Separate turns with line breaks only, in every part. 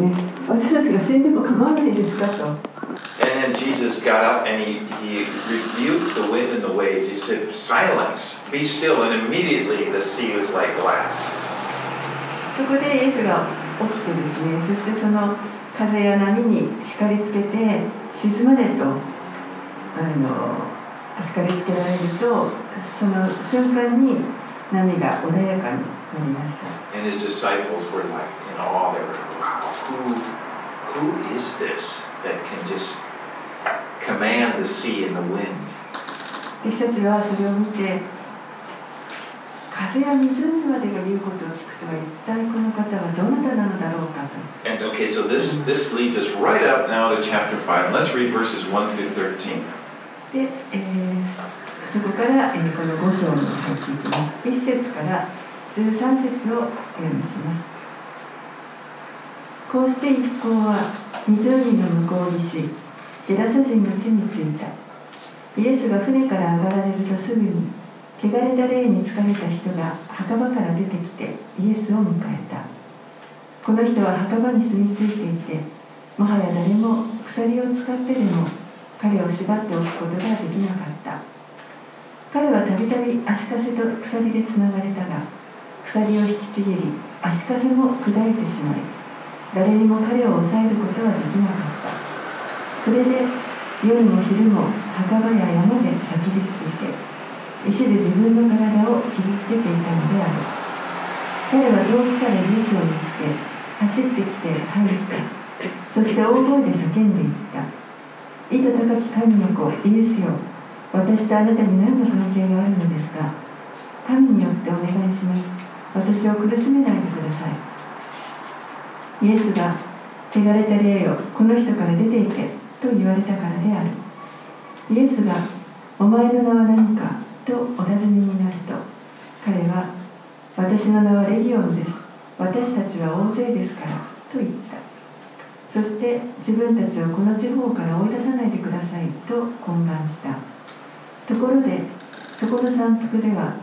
ね私たちが死んでも構わないですかと
And then Jesus got up and he, he rebuked the wind and the waves. He said, Silence, be still. And immediately the sea was like glass.
そこでイエスが起きてですねそしてその風や波に叱りつけて沈まれとあの叱りつけられるとその瞬間に波が穏やかになりました
And his disciples were like in awe. They were, who, who is this that can just command the sea and the wind?
弟子たちはそれを見て風や湖までが言うことを聞くとは一体この方はどなたなのだろうかと
And okay, so this, this leads us right up now to chapter 5. Let's read verses 1 through 13.
で、えーそこから、えーこの5章に入っていきます。1節から13節をお読みします。 こうして一行は湖の向こう岸、ゲラサ人の地に着いた。イエスが船から上がられるとすぐに、汚れた霊に疲れた人が墓場から出てきてイエスを迎えた。この人は墓場に住み着いていて、もはや誰も鎖を使ってでも彼を縛っておくことができなかった彼はたびたび足かせと鎖でつながれたが鎖を引きちぎり足かせも砕いてしまい誰にも彼を抑えることはできなかった。それで夜も昼も墓場や山で叫びついて石で自分の体を傷つけていたのである。彼は遠くからイエスを見つけ走ってきて入した。そして大声で叫んでいった。意図高き神の子イエスよ。私とあなたに何の関係があるのですか。神によってお願いします。私を苦しめないでください。イエスが汚れた霊よこの人から出て行けと言われたからである。イエスがお前の名は何かとお尋ねになると彼は私の名はレギオンです。私たちは大勢ですからと言った。そして自分たちをこの地方から追い出さないでくださいと懇願した。ところでそこの山腹では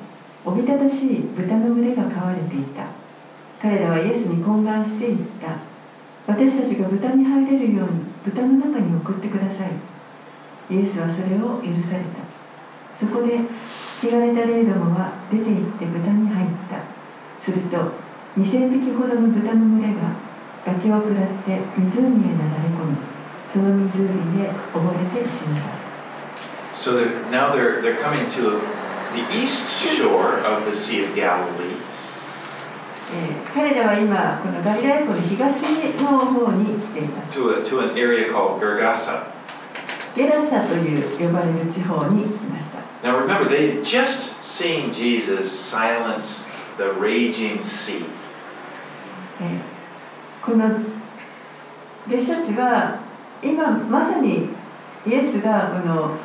おびただしい豚の群れが飼われていた。彼らはイエスに懇願して言った。私たちが豚に入れるように豚の中に送ってください。イエスはそれを許された。そこで汚れた霊どもは出て行って豚に入った。すると2000匹ほどの豚の群れが崖を下って湖へなだれ込みその湖で溺れて死んだ。
So they're, now they're, they're coming to the east shore of the Sea of Galilee.
彼らは今、このガリラヤ湖の東の方に来ています。
To a, to
ゲラサという呼ばれる地方に来ました。
Now
この弟子たちは今まさにイエスがこの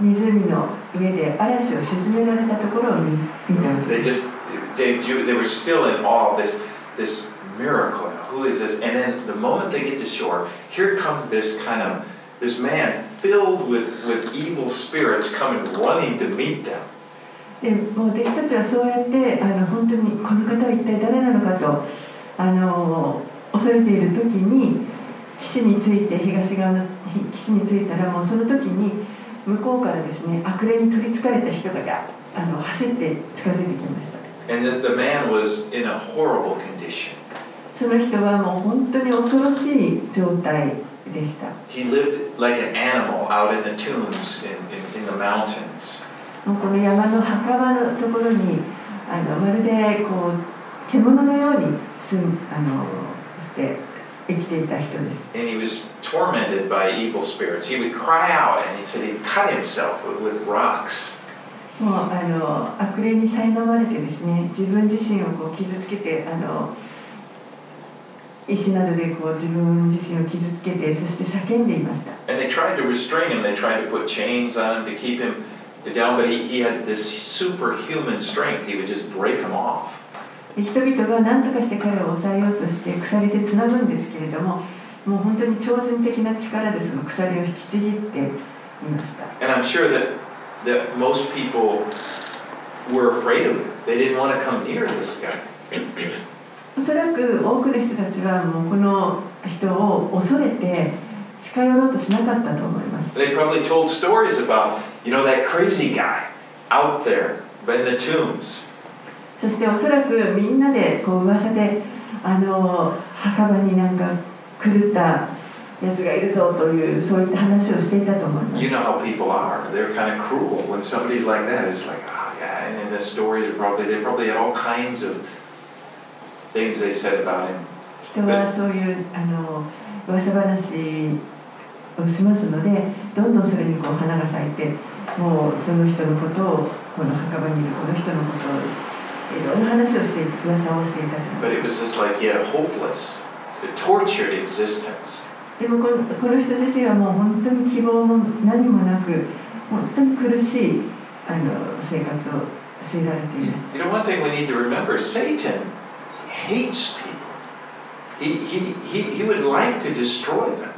湖の上で嵐を沈められたところを見,見た。
They, they were still in awe of this, this miracle. Who is this? And then the moment they get to shore, here comes this kind of, this man filled with, with evil spirits coming running to meet them.
でもう弟子たちはそうやってあの本当にこの方は一体誰なのかとあの恐れている時に岸に着いて東側の岸に着いたらもうその時に向こうからですね悪霊に取りつかれた人があの走って近づいてきました
And the, the man was in a horrible condition.
その人はもう本当に恐ろしい状態でした
He lived like an animal out in the tombs in, in, in the mountains.
もうこの山の墓場のところにあのまるでこう獣のように住んあのして生きていた人です
And he was tormented by evil spirits. He would cry out and he said he'd cut himself with, with rocks.
もうあの悪霊に苛まれてですね自分自身をこう傷つけてあの石などでこう自分自身を傷つけてそして叫んでいました
And they tried to restrain him. They tried to put chains on him to keep him down, but he, he had this superhuman strength. He would just break them off.
で人々が何とかして彼を抑えようとして鎖でつなぐんですけれどももう本当に超人的な力でその鎖を引きちぎっていました
And I'm sure that, that most people were afraid of him. They didn't want to come near this guy.
おそらく多くの人たちはもうこの人を恐れて近寄ろうとしなかったと思います
They probably told stories about, you know, that crazy guy out there in the tombs.
そしておそらくみんなでこう噂であの墓場になんか狂ったやつがいるぞというそういった話をしていたと思います
You know how people are. They're kind of cruel. When somebody's like that, it's like, oh, yeah. And in the stories, probably, they probably had all kinds of things they said about him.
人はそういうあの噂話をしますのでどんどんそれにこう花が咲いてもうその人のことをこの墓場にいるこの人のことをいろんな話をして噂をしていたと
But it was just like he had a hopeless, a tortured existence.
でもこのこの人自身はもう本当に希望も何もなく本当に苦しいあの生活を強いられていました
you know, one thing we need to remember Satan hates people, he, he, he, he would like to destroy them.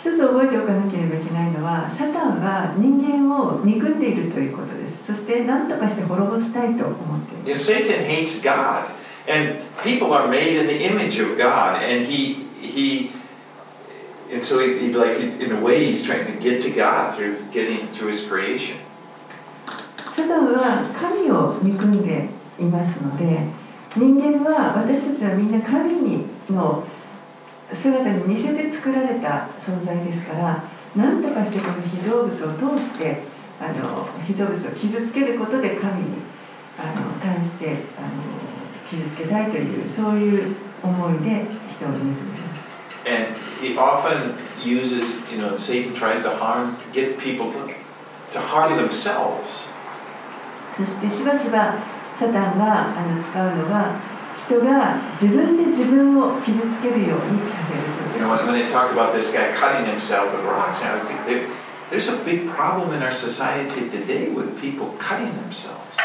一つ覚えておかなければいけないのはサタンは人間を憎んでいるということですそして何とかして滅ぼしたいと思っている
You know, Satan hates God, and people are made in the image of God, and he he, and so he, he like he, in a way he's trying to get to God through getting through his creation.
サタンは神を憎んでいますので人間は私たちはみんな神にの姿に似せて作られた存在ですから何とかしてこの被造物を通してあの被造物を傷つけることで神にあの対してあの傷つけたいというそういう思いで人を憎んでいます。
And he often uses, you know, Satan tries to harm, get people to, to harm themselves.
そしてしばしばサタンがあの使うのは人が自分で自分を傷つけるようにさせる
You know, when, when they talk about this guy cutting himself with rocks, you know, it's like there, there's a big problem in our society today with people cutting themselves.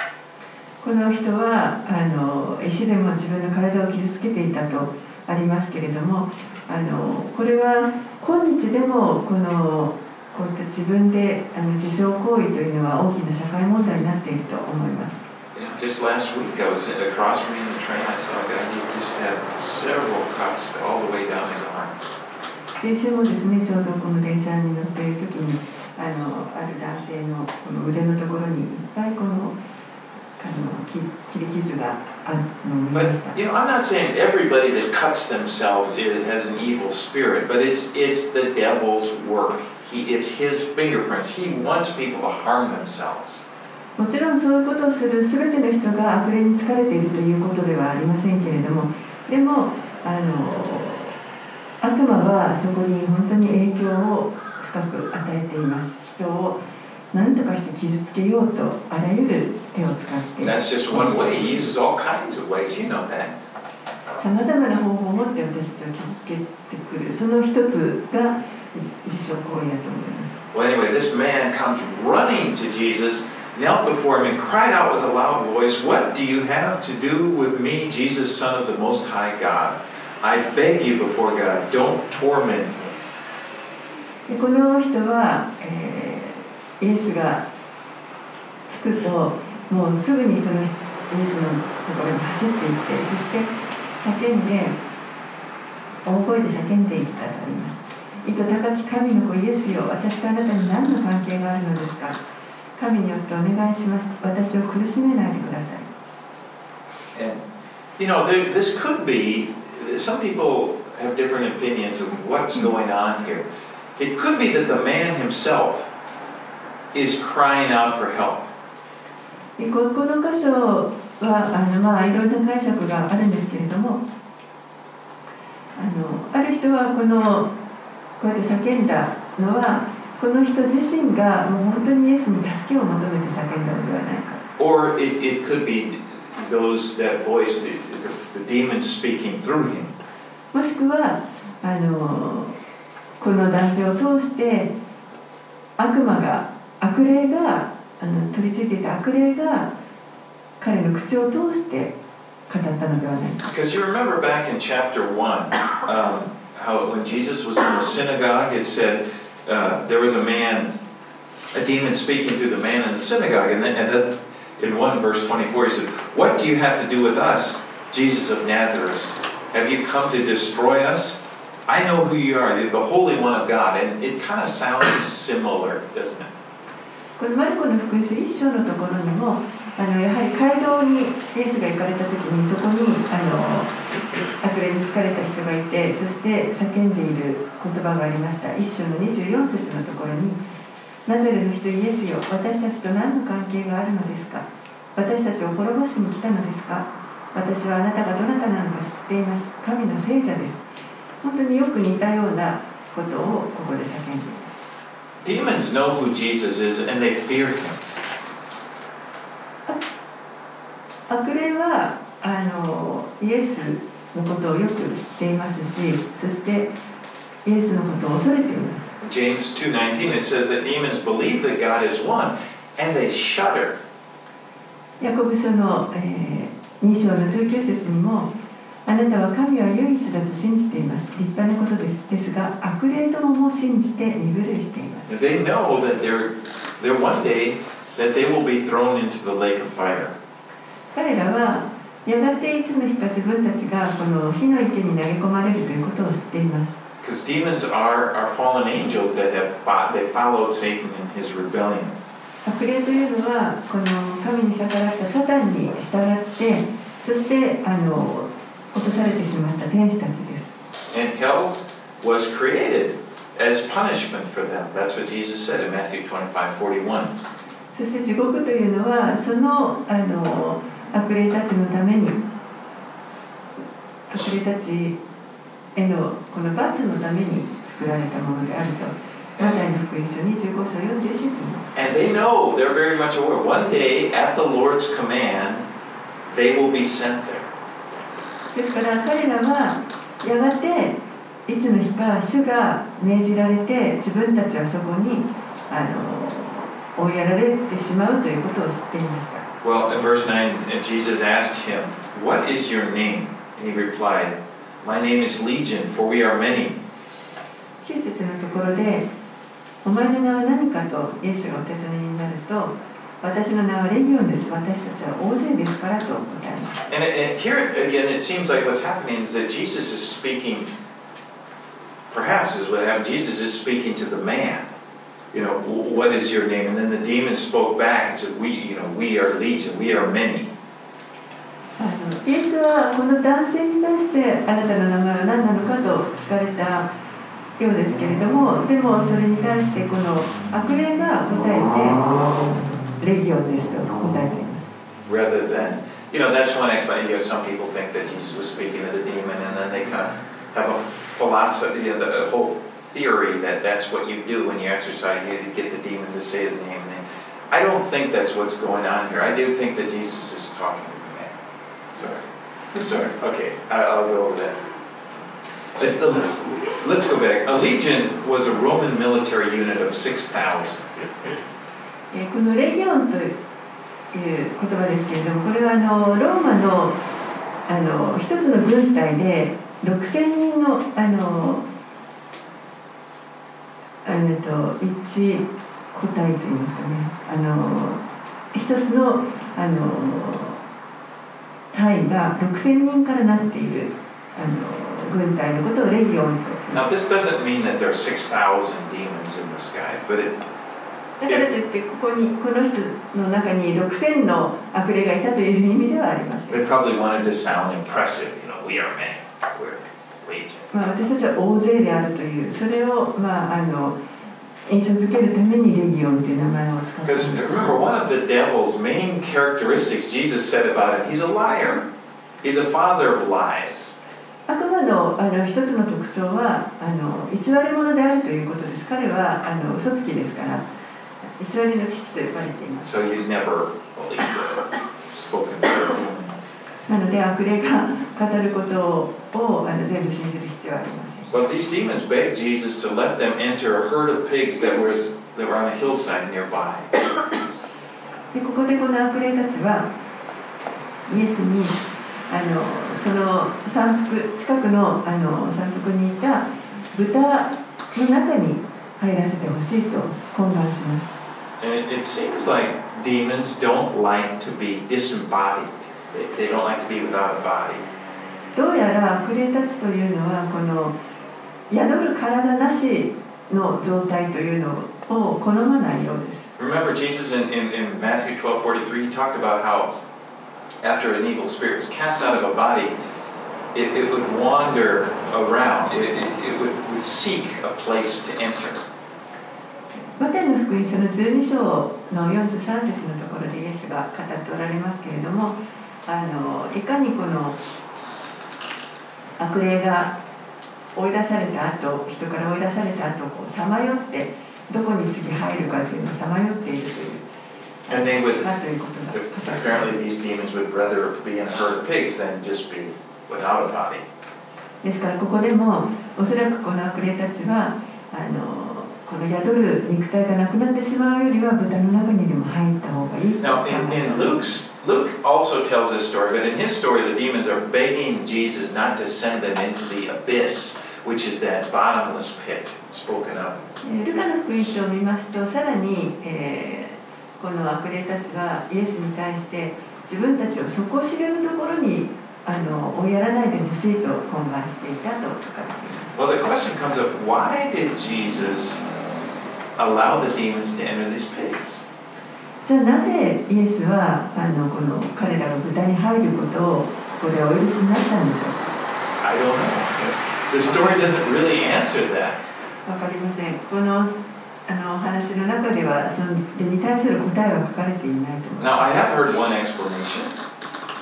この人はあの石でも自分の体を傷つけていたとありますけれども あのこれは今日でもこのこういった自分であの自傷行為というのは大きな社会問題になっていると思います。
Just last week, I was across from me in the train. I saw a guy who just had several cuts all the way down his arm.
先週もですねちょうどこの電車に乗っている時にあのある男性のこの腕のところにいっぱいこの切り傷があるのを見ま
But
した。
you know, I'm not saying everybody that cuts themselves has an evil spirit, but it's it's the devil's work. He, it's his fingerprints. He wants people to harm themselves.
もちろんそういうことをする全ての人が悪霊に疲れているということではありませんけれどもでもあの悪魔はそこに本当に影響を深く与えています人を何とかして傷つけようとあらゆる
that's just one way. He uses all kinds of ways. You know that.
さまざまな方法を持って私たちを傷つけてくるその一つが自傷行為だと思います
Well, anyway, this man comes running to Jesus, knelt before him, and cried out with a loud voice, What do you have to do with me, Jesus, Son of the Most High God? I beg you before God, don't torment me.
でこの人は、えーイエスが着くと もうすぐにそのイエスのところに走っていってそして叫んで大声で叫んでいったとあります意図高き神の子イエスよ私とあなたに何の関係があるのですか神によってお願いします私を苦しめないでください
And, you know, there, this could be, some people have different opinions of what's going on here. It could be that the man himself is crying out for help.
でここの箇所はあの、まあ、いろんな解釈があるんですけれどもあのある人はこのこうやって叫んだのはこの人自身がもう本当にイエスに助けを求めて叫んだのではないか
Or it, it could be those, that voice, the, the, the demon speaking through him.
もしくはあのこの男性を通して悪魔が悪霊が あの取り付いていた悪霊が彼の口を通して語ったのではないか
Because you remember back in chapter 1, um, how when Jesus was in the synagogue, it said uh, there was a man, a demon speaking through the man in the synagogue. And then, and then in 1 verse 24, he said, What do you have to do with us, Jesus of Nazareth? Have you come to destroy us? I know who you are, you're the Holy One of God. And it kind of sounds similar, doesn't it?
このマルコの福音書一章のところにもあのやはり街道にイエスが行かれた時にそこにあの悪霊に疲れた人がいてそして叫んでいる言葉がありました。一章の24節のところに「ナザレの人イエスよ私たちと何の関係があるのですか？私たちを滅ぼしに来たのですか？私はあなたがどなたなのか知っています。神の聖者です」本当によく似たようなことをここで叫んでいます
Demons know who Jesus is and they fear him.
悪霊はあのイエスのことをよく知っていますしそしてイエスのことを恐れています
James 2:19 it says that demons believe that God is one and they shudder.
ヤコブ書の、えー、2章の19節にもあなたは神は唯一だと信じています。立派なことです。ですが、悪霊ども信じて身震いしています。彼らは、やがていつの日か自分たちがこの火の池に投げ込まれるということを知っています。悪霊というのは demons are, are fallen あの、落とされてしまった天使たちです
And hell was created as punishment for them. That's what Jesus said in Matthew 25 41.
そして地獄というのはそのあの悪霊たちのために悪霊たちへのこの罰のために作られたものであるとマタイの福音書25章41節に
And they know, they're very much aware, one day at the Lord's command, they will be sent there.
ですから彼らはやがていつの日か主が命じられて自分たちはそこにあの追いやられてしまうということを知っていました
Well, in verse 9, Jesus asked him, What is your name? And he replied, My name is Legion, for we are many.
9節のところで「お前の名は何か?」とイエスがお尋ねになると「私の名はレギオンです私たちは大勢ですから」と答えます
And, and here again, it seems like what's happening is that Jesus is speaking, perhaps is what happened. Jesus is speaking to the man. You know, "Wh- what is your name? And then the demons spoke back and said, We, you know, we are legion, we are many.
あのイエスはこの男性に対して「あなたの名前は何なのか?」と聞かれたようですけれどもでもそれに対してこの悪霊が答えて「
Rather than, you know, that's one explanation. You know, some people think that Jesus was speaking to the demon, and then they kind of have a philosophy, you know, the whole theory that that's what you do when you exercise. You get the demon to say his name. And I don't think that's what's going on here. I do think that Jesus is talking to the man. Sorry, sorry. Okay, I'll go over that. Uh, let's go back. A legion was a Roman military unit of 6,000.
えーこのレギオンという言葉ですけれどもこれはあのローマのあの一つの軍隊で6,000人のあのあのと一個体といいますかね。あの一つのあの隊が6,000人からなっているあの軍隊のことをレギオンと
Now, this doesn't mean that there are 6,000 demons in the sky, but it
だからってここにこの人の中に6000の悪霊がいたという意味ではありま
す。
まあ、私たちは大勢であるという、それを、まあ、あの印象づけるためにレギオンという名前を使って
remember,
の,あの一つの特徴はあの、偽り者であるということです。彼はあの嘘つきですから。偽りの父と呼ばれています
So you never believe the spoken word.
なので悪霊が語ることをあの全部信じる必要はありません
But these demons begged Jesus to let them enter a herd of pigs that was that were on a hillside nearby.
でここでこの悪霊たちはイエスにあのその山腹近くのあの山腹にいた豚の中に入らせてほしいと懇願します
And it, it seems like demons don't like to be disembodied. They, they don't like to be without a body.
どうやら悪霊たちというのはこの 宿る体なしの状態というのを好まないようです。
Remember, Jesus in, in, in Matthew 12 43, he talked about how after an evil spirit was cast out of a body, it, it would wander around, it, it, it would, would seek a place to enter.
マタイの福音書の12章の43節のところでイエスが語っておられますけれどもあのいかにこの悪霊が追い出された後人から追い出された後こうさまよってどこに次入るかというのをさまよっているという
And they would,
かということが語っておられます
apparently, these demons would rather be in a herd of pigs than just be without a body.
ですからここでもおそらくこの悪霊たちはあのこの宿る肉体がなくなってしまうよりは豚の中にでも入った方がいいと
Now,
考
in,
え
in Luke's, Luke also tells this story, but in his story, the demons are begging Jesus not to send them into the abyss, which is that bottomless pit spoken of.
えールカの福音書を見ますとさらに、えーこの悪霊たちはイエスに対して自分たちを底知れるところにあの追いやらないでほしいと懇願していたと書かれています
Well, the question comes up why did Jesus allow the demons to enter these pigs?
じゃあなぜイエスはあのこの彼らが豚に入ることをこれお許しになったんでしょうか
I don't know. The story doesn't really answer that.
わかりませんこのあのお話の中ではそれに対する答えは書かれていないと思いま
Now, I have heard one explanation,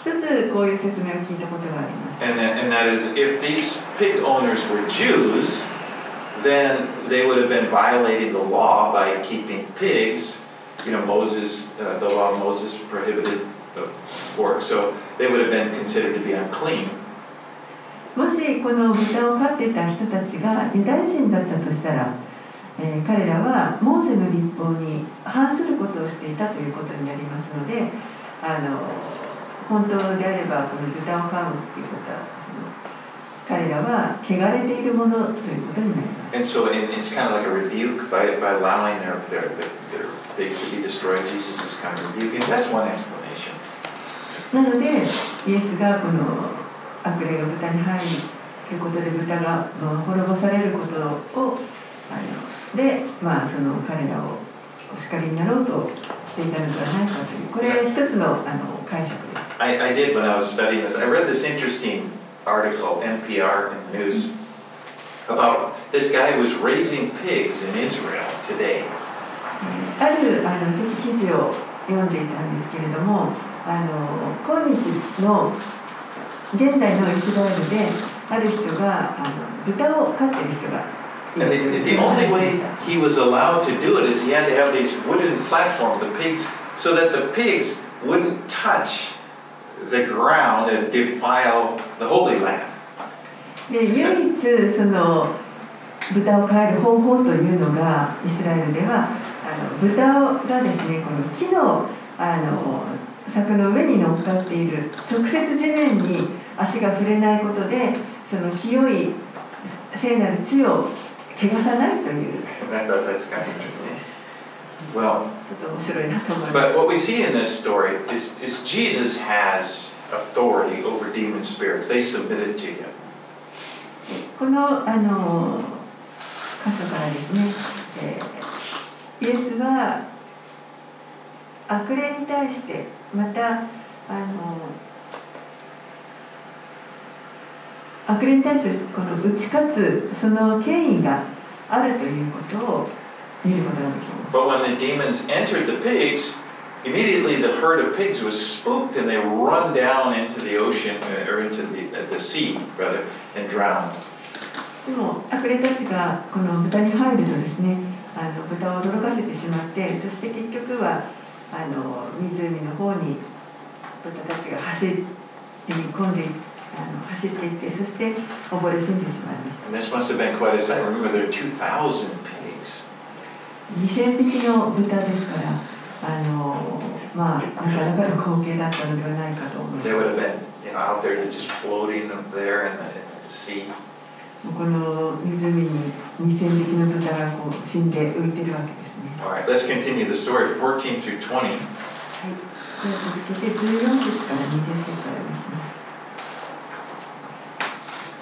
す一つこういう説明を聞いたことがあります
and that, and that is if these pig owners were Jews, then they would have been violating the law by keeping pigs. You know, Moses, uh, the law of Moses prohibited the pork, so they would have been considered to be unclean.
もしこの豚を飼っていた人たちがユダヤ人だったとしたら、えー彼らはモーセの立法に反することをしていたということになりますのであの本当であればこの豚を飼うっていうことはその彼らは汚れているものということになります
And so it, it's kind of like a rebuke by, by allowing their, their, their, pigs to be destroyed. Jesus is kind of rebuking. That's one explanation.
なのでイエスがこの悪霊が豚に入るということで豚がまあ滅ぼされることをあのでまあその彼らをお叱りになろうとしていたのではないかというこれは一つのあの解釈です。
I, I did when I was studying this. I read this interesting article, NPR in the news, about this guy who was raising pigs in Israel today.
えーあるあのちょっと記事を読んでいたんですけれどもあの今日の現代のイスラエルである人があの豚を飼っている人がい
And the,
る
the only way he was allowed to do it is he had to have these wooden platforms, the pigs, so that the pigs wouldn't touch the ground and defile the Holy Land.
で唯一その豚を飼える方法というのがイスラエルではあの豚がですねこの木のあの柵の上に乗っかっている直接地面に足が触れないことでその清い聖なる地を汚さないという
I thought that's kind of interesting. Well。But what we see in this story is, is Jesus has authority over demon spirits. They submitted to him.
このあの箇所からですね、えーイエスは悪霊に対してまたあの悪霊に対してこの打ち勝つその権威があるということを 見ることができます。
But when the demons entered the pigs, immediately the herd of pigs was spooked and they run down into the ocean, uh, or into the, uh, the sea, rather, and drowned.
でも悪霊たちがこの豚に入るとですねあの豚を驚かせてしまってそして結局はあの湖の方に豚たちが走り込んであの走っていってそして溺れ死んでしまいまし
And this must have been quite a sight. Remember, there are 2,000 pigs.
た 2000匹の豚ですからあのまあなかなかの光景だったのではないかと思いま
been you know, there the.
すこの湖に2000匹の豚がこう死んで浮いてるわけですね
let's continue the story 14 through 20.
はい、では続けて14節から20節をお読みします。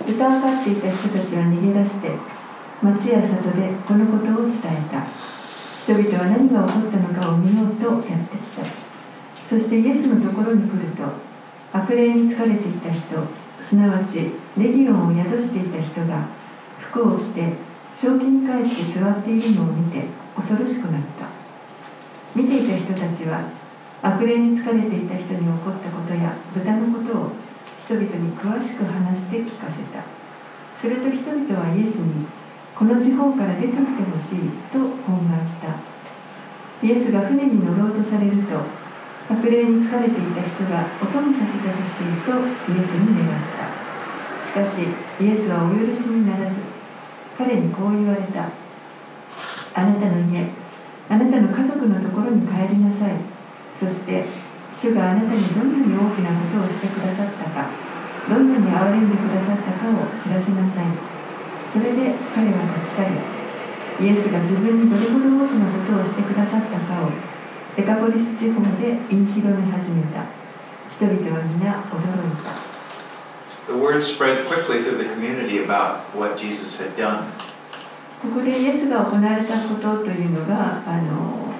豚を飼っていた人たちは逃げ出して、町や里でこのことを伝えた人々は何が起こったのかを見ようとやってきた。そしてイエスのところに来ると悪霊に疲れていた人すなわちレギオンを宿していた人が服を着て正気に帰って座っているのを見て恐ろしくなった。見ていた人たちは悪霊に疲れていた人に起こったことや豚のことを人々に詳しく話して聞かせた。すると人々はイエスにこの地方から出てきてほしいと懇願した。イエスが船に乗ろうとされると悪霊に疲れていた人が音にさせてほしいとイエスに願った。しかしイエスはお許しにならず彼にこう言われた。あなたの家あなたの家族のところに帰りなさい。そして主があなたにどんなに大きなことをしてくださったかどんなに憐れんでくださったかを知らせなさい。それで彼は立ち去りイエスが自分にどれほど大きなことをしてくださったかをデカポリス地方で言い広め始めた人々は皆驚いた
The word spread quickly through the community about what Jesus had done.
ここでイエスが行われたことというのがあの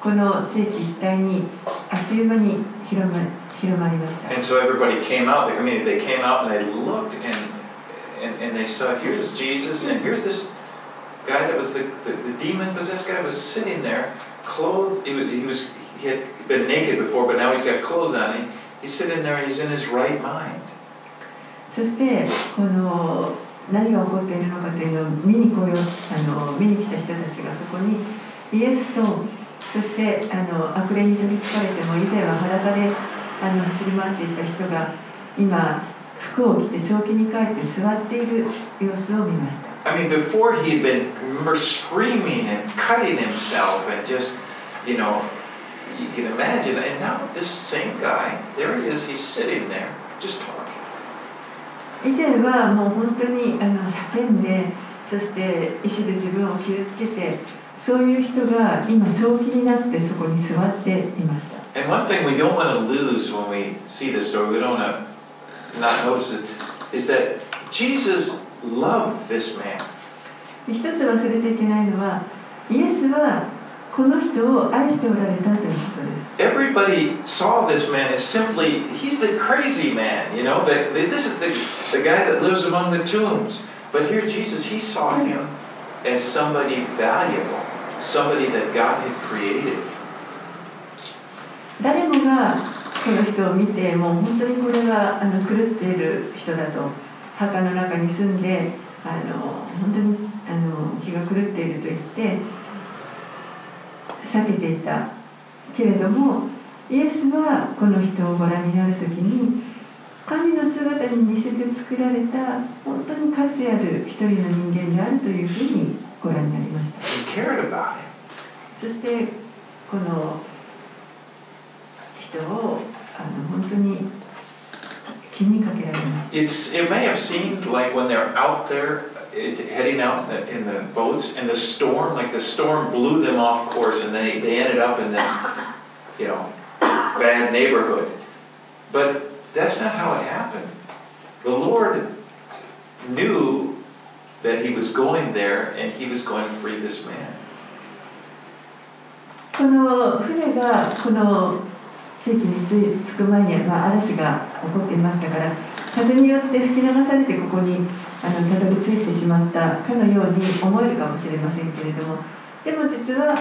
この地域一帯にあっという間に広ま広まりました
And so everybody came out, the community, they came out and they looked and, and, and they saw here's Jesus and here's this guy that was the, the, the demon possessed guy was sitting there, clothed. He was, he was he had been naked before, but now he's got clothes on. He, he's sitting there, he's in his right mind.
そしてこの何が起こっているのかというのを見に来ようあの見に来た人たちがそこにイエスとそしてあの悪霊に取りつかれても以前は裸であの走り回っていた人が今 服を着て正気に帰って座っている様子を見ました
I mean, before he had been screaming and cutting himself and just, you know, you can imagine. And now this same guy, there he is, he's sitting there, just talking.
以前はもう本当にあの叫んでそして石で自分を傷つけてそういう人が今正気になってそこに座っていました
And one thing we don't want to lose when we see this story, we don't want to not notice it, is that Jesus loved this man.
一つ忘れちゃいけないのはイエスはこの人を愛しておられたということです
Everybody saw this man as simply, he's the crazy man, you know, that, that this is the, the guy that lives among the tombs. But here, Jesus, he saw him as somebody valuable, somebody that God had created.
誰もが この人を見てもう本当にこれはあの狂っている人だと墓の中に住んであの本当にあの気が狂っていると言って避けていたけれどもイエスはこの人をご覧になる時に神の姿に似せて作られた本当に価値ある一人の人間であるというふうにご覧になりました.そしてこの人を あの本当に気にかけられます
It's, it may have seemed like when they're out there it, heading out in the, in the boats and the storm, like the storm blew them off course and they, they ended up in this, you know, bad neighborhood. But that's not how it happened. The Lord knew that He was going there and He was going to free this man.
この船がこの 地域に着く前には、ま、嵐が起こっていましたから風によって吹き流されてここにあのたどり着いてしまったかのように思えるかもしれませんけれどもでも実は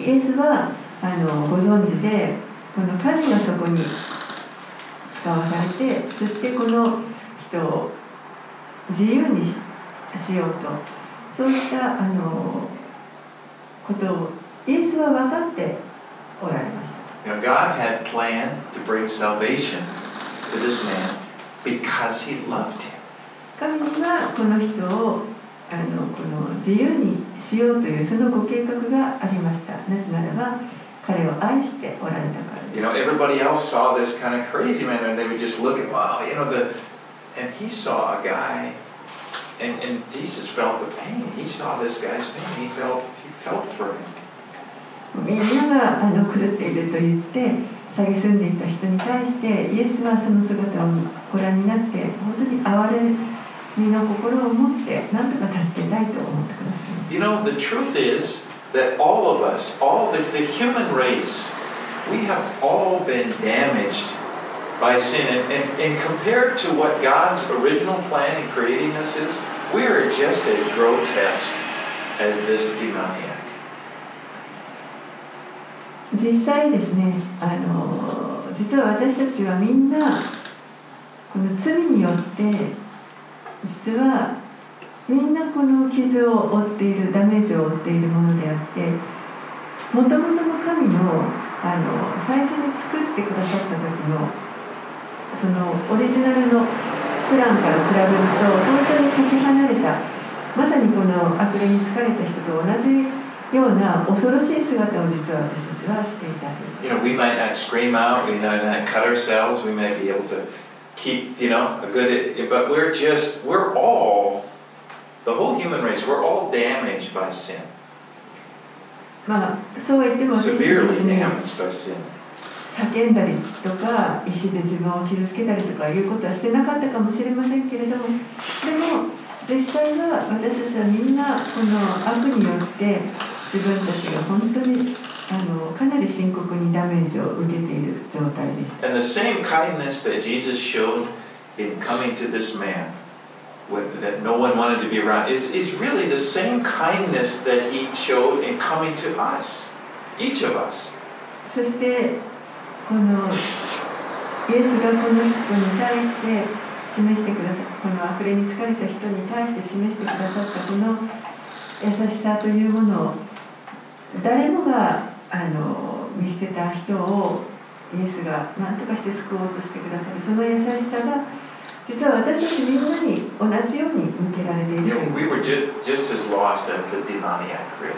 イエスはあのご存知でこの神がそこに使わされてそしてこの人を自由にししようとそういったあのことをイエスは分かっておられました。
You know, God had planned to bring salvation to this man because He loved him.
神にはこの人をあのこの自由にしようというそのご計画がありましたなぜならば彼を愛しておられたからです
You know, everybody else saw this kind of crazy man, and they would just look at, wow, you know, the, and he saw a guy, and, and Jesus felt the pain. He saw this guy's pain. He felt, he felt for him.
みんながあの狂っていると言って蔑んでいた人に対してイエスはその姿をご覧になって本当に憐れ 身の心を持って何とか助けたいと思ってください
You know, the truth is that all of us, all the, the human race, we have all been damaged by sin. And, and, and compared to what God's original plan in creating us is, we are just as grotesque as this demoniac.
実際ですねあの実は私たちはみんなこの罪によって実はみんなこの傷を負っているダメージを負っているものであってもともとの神のあの最初に作ってくださった時のそのオリジナルのプランから比べると本当にかけ離れたまさにこの悪霊に疲れた人と同じような恐ろしい姿を実は私たちはしていた
You know, we might not scream out, we might not cut ourselves, we might be able to keep, you know, a good, but we're just, we're all, the whole human race, we're all damaged by sin.
まあそうは言っても私たちです
Severely
ね
damaged by sin.
叫んだりとか石で自分を傷つけたりとかいうことはしてなかったかもしれませんけれどもでも実際は私たちはみんなこの悪によって自分たちが本当にあのかなり深刻にダメージを受けている状態でした。
And the same kindness that Jesus showed in coming to this man, that no one wanted to be around, is, is really the same kindness that he showed in coming to us, each of us.
そしてこのイエスがこの人に対して示してくださこの悪霊に疲れた人に対して示してくださったこの優しさというものを誰もがあの見捨てた人をイエスが何とかして救おうとしてくださるその優しさが実は私たちみんなに同じように向けられている
we were ju- just as lost as the demoniac, really.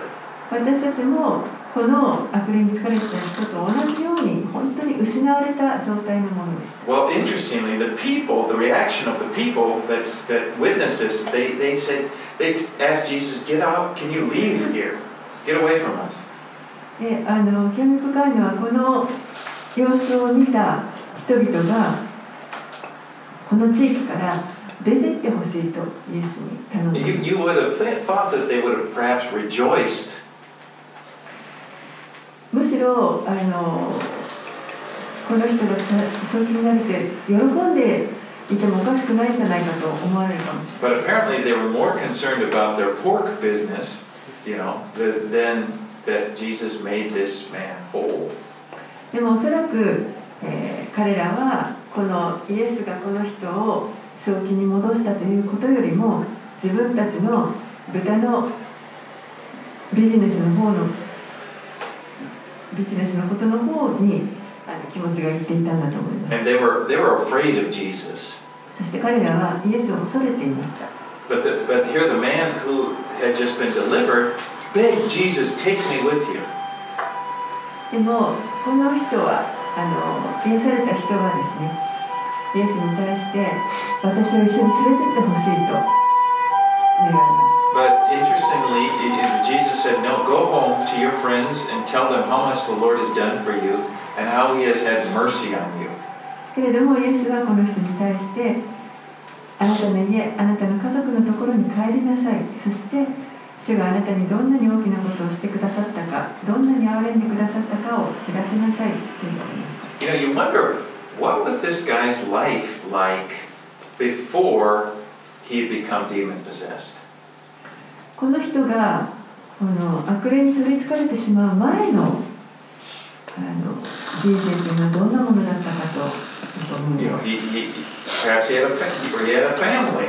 私たちもこの悪霊に疲れてた人と同じように本当に失われた状態のものです
Well, interestingly, the people, the reaction of the people that's, that witnessed this, they, they said, they asked Jesus, get out, can you leave here? Get away from us.
であの興味深いのはこの様子を見た人々がこの地域から出て行ってほしいとイエスに頼んで
You, you would have th- thought that they would have perhaps rejoiced
むしろあのこの人が正気になれて喜んでいてもおかしくないんじゃないかと思われるかもしれない
But apparently they were more concerned about their pork business, you know, th- than that Jesus made this man whole.
でもおそらく、えー彼らはこのイエスがこの人を正気に戻したということよりも自分たちの豚のビジネスの方のビジネスのことの方にあの気持ちがいっていたんだと思います
And they were, they were afraid of Jesus.
そして彼らはイエスを恐れていました
But, the, but here the man who had just been delivered begged Jesus, take me with you.
でもこの人はあの癒された人はですねイエスに対して私を一緒に連れてってほしいと願います
But interestingly, i- i- Jesus said, No, go home to your friends and tell them how much the Lord has done for you and how he has had mercy on you.
けれどもイエスはこの人に対して あなたの家あなたの家族のところに帰りなさいそして主があなたにどんなに大きなことをしてくださったかどんなに憐れんでくださったかを知らせなさいと言われました
You know, you wonder, what was this guy's life like before he had become demon possessed?
この人がこの悪霊に取りつかれてしまう前のあの人生というのはどんなものだったかと
You
ま
know,
す
he, he, he- perhaps he had a fa- or he had a family.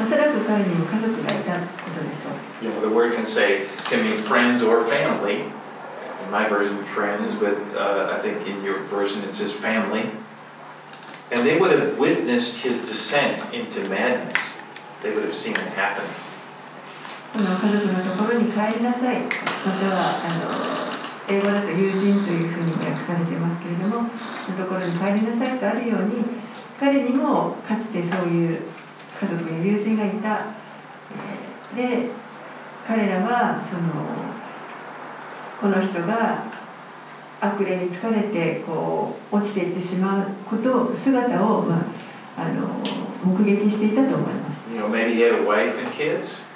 おそらく彼にも家族がいたことでしょう
You know, the word can say can mean friends or family. In my version, friends, but uh, I think in your version it says family. And they would have witnessed his descent into madness. They would have seen it happen.
この家族のところに帰りなさいまたはあの 英語だと友人というふうに訳されてますけれどもそのところに帰りなさいとあるように彼にもかつてそういう家族や友人がいた、で彼らはそのこの人が悪霊に疲れてこう落ちていってしまうこと姿を、まあ、あの目撃していたと思います。
You know, maybe he had a wife and kids.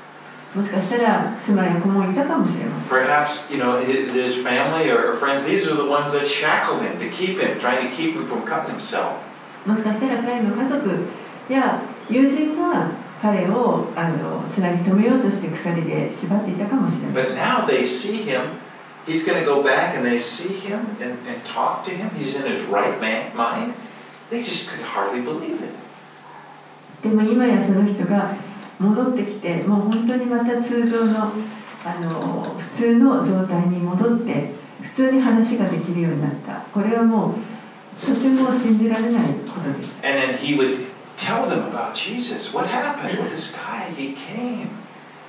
もしかしたら妻や子もいたかもしれません
Perhaps, you know, his, family or friends, these are the ones that shackled him to keep him, trying to keep him from cutting himself.
もしかしたら彼の家族や友人が彼をあのつなぎ止めようとして鎖で縛っていたかもしれません
But now they see him. He's going to go back and they see him and, and talk to him. He's in his right man, mind. They just could hardly believe it.
でも今やその人が戻ってきてもう本当にまた通常のあの普通の状態に戻って普通に話ができるようになったこれはもうとても信じられないことです
And then he would tell them about Jesus. What happened with this guy? He came.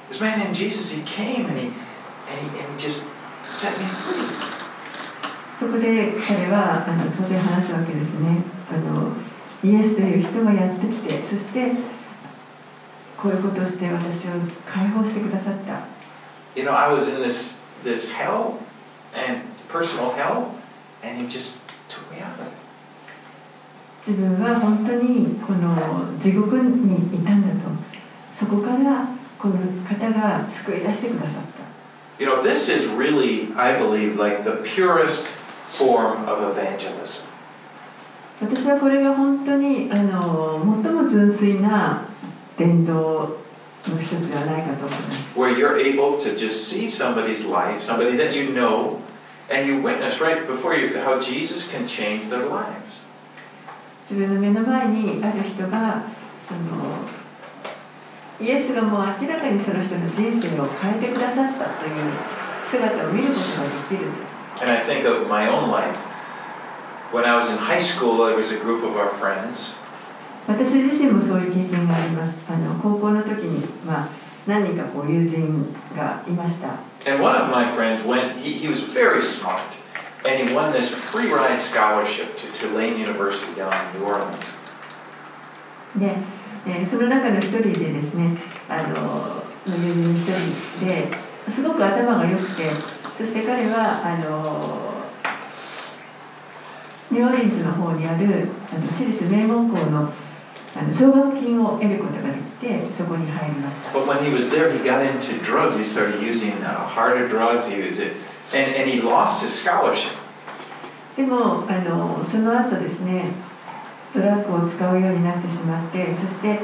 This man named Jesus, he came and he, and he, and he just set me free.
そこで彼はあの当然話すわけですねあのイエスという人がやってきてそしてこういうことをして私を解放してくださった
You know, I was in this, this hell and personal hell, and he just took me out of it.
自分は本当にこの地獄にいたんだとそこからこの方が救い出してくださった
You know, this is really, I believe, like the purest form of evangelism.
私はこれが本当にあの最も純粋な伝道の一つではないかと思います
where you're able to just see somebody's life, somebody that you know, and you witness right before you how Jesus can change their lives.
自分の目の前にある人がそのイエスがもう明らかにその人の人生を変えてくださったという姿を見ることができる
And I think of my own life. When I was in high school, there was a group of our friends,
私自身もそういう経験があります。あの高校の時に、まあ、何人かこう友人がいました。で、その中の一人でですねあの友人の一人ですごく頭が良くてそして彼はあのニューオーリンズの方にあるあの私立名門校の奨学金を得ることができて、そこに入りました。でもあの、その後ですね、トラックを使うようになってしまって、そして